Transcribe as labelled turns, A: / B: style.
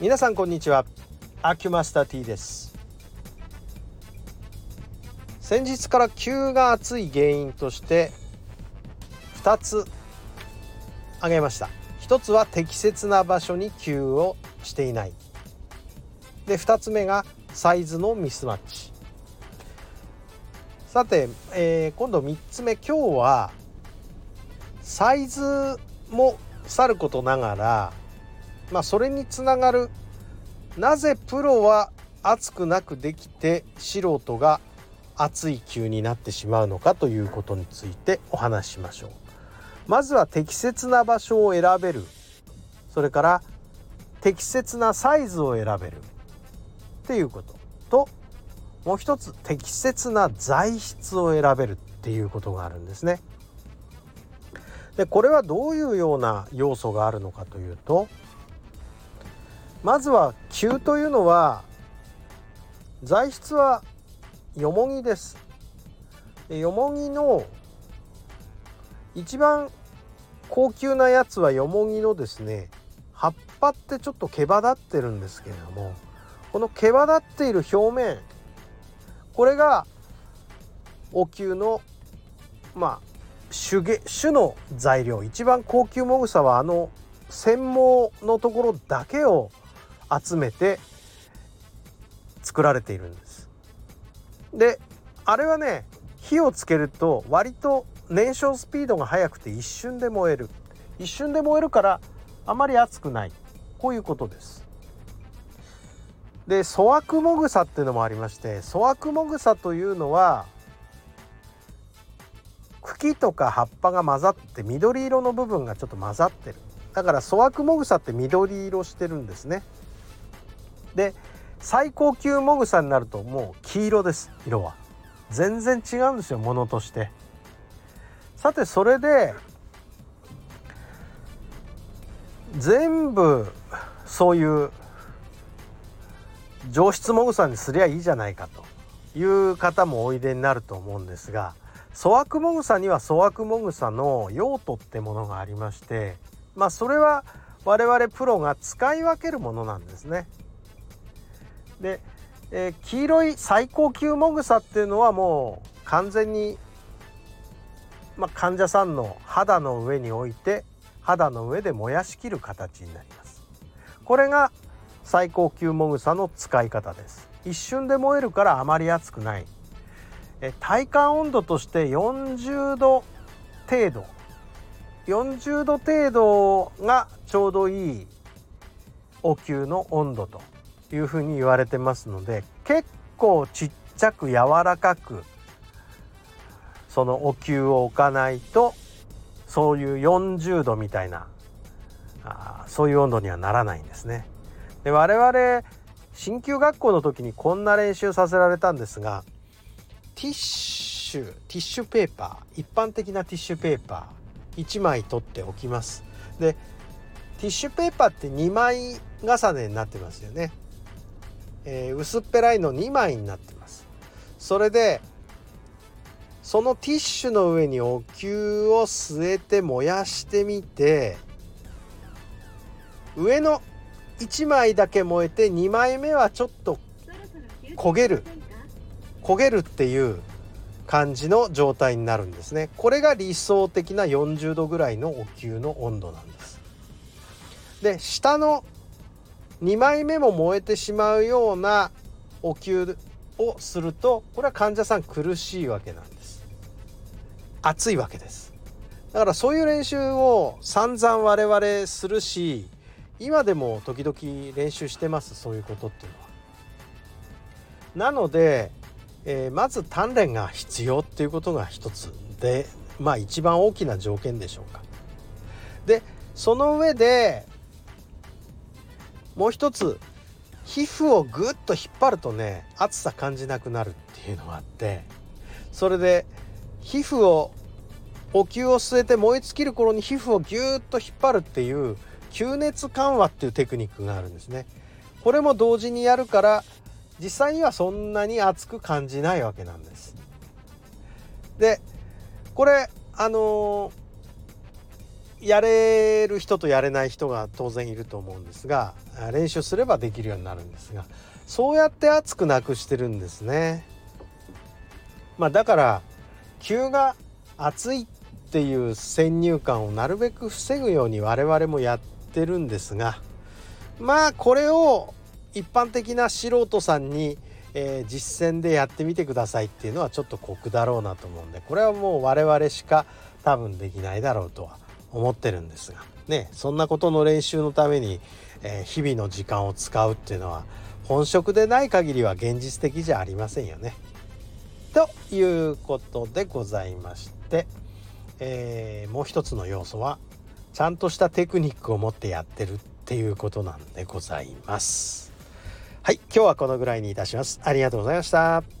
A: 皆さんこんにちは。アキュマスター T です。先日から急が暑い原因として2つ挙げました。1つは適切な場所に給をしていない。で2つ目がサイズのミスマッチ。さて、えー、今度3つ目。今日はサイズもさることながらまあそれにつながるなぜプロは熱くなくできて素人が熱い球になってしまうのかということについてお話ししましょう。まずは適切な場所を選べるそれから適切なサイズを選べるっていうことともう一つ適切な材質を選べるっていうことがあるんですね。でこれはどういうような要素があるのかというとまずは球というのは材質はよもぎです。よもぎの一番高級なやつはよもぎのですね葉っぱってちょっと毛羽立ってるんですけれどもこの毛羽立っている表面これがお灸のまあ種種の材料一番高級もぐさはあの繊毛のところだけを集めて作られているんです。であれはね火をつけると割と燃焼スピードが速くて一瞬で燃える一瞬で燃えるからあまり熱くないこういうことです。で粗悪もぐさっていうのもありまして粗悪もぐさというのは茎とか葉っぱが混ざって緑色の部分がちょっと混ざってるだから粗悪もぐさって緑色してるんですねで最高級もぐさになるともう黄色です色は全然違うんですよものとしてさてそれで全部そういう上質もぐさにすりゃいいじゃないかという方もおいでになると思うんですが粗悪もぐさには粗悪もぐさの用途ってものがありましてまあそれは我々プロが使い分けるものなんですね。で、えー、黄色い最高級もぐさっていうのはもう完全に、まあ、患者さんの肌の上に置いて肌の上で燃やしきる形になります。これが最高級もぐさの使い方です。一瞬で燃えるからあまり熱くない。え体感温度として40度程度。40度程度がちょうどいいお灸の温度と。いうふうに言われてますので結構ちっちゃく柔らかくそのお灸を置かないとそういう40度みたいなあそういう温度にはならないんですね。で我々鍼灸学校の時にこんな練習させられたんですがティッシュティッシュペーパー一般的なティッシュペーパー1枚取っておきますでティッシュペーパーって2枚重ねになってますよね、えー、薄っぺらいの2枚になってます。それでそのティッシュの上にお灸を据えて燃やしてみて上の1枚だけ燃えて2枚目はちょっと焦げる焦げるっていう感じの状態になるんですね。これが理想的な40度ぐらいのお灸の温度なんです。で下の2枚目も燃えてしまうようなお灸をするとこれは患者さん苦しいわけなんです暑いわけですだからそういう練習を散々我々するし今でも時々練習してますそういうことっていうのは。なので、えー、まず鍛錬が必要っていうことが一つでまあ一番大きな条件でしょうか。でその上でもう一つ皮膚をぐっと引っ張るとね暑さ感じなくなるっていうのがあってそれで皮膚をお灸を据えて燃え尽きる頃に皮膚をぎゅっと引っ張るっていう吸熱緩和っていうテクニックがあるんですね。これも同時にやるから実際にはそんなに熱く感じないわけなんです。でこれあのー、やれる人とやれない人が当然いると思うんですが練習すればできるようになるんですがそうやって熱くなくしてるんですね。まあ、だから急が熱いっていう先入観をなるべく防ぐように我々もやってるんですがまあこれを一般的な素人さんに、えー、実践でやってみてくださいっていうのはちょっと酷だろうなと思うんでこれはもう我々しか多分できないだろうとは思ってるんですがねそんなことの練習のために、えー、日々の時間を使うっていうのは本職でない限りは現実的じゃありませんよね。ということでございまして、えー、もう一つの要素はちゃんとしたテクニックを持ってやってるっていうことなんでございます。はい今日はこのぐらいにいたします。ありがとうございました。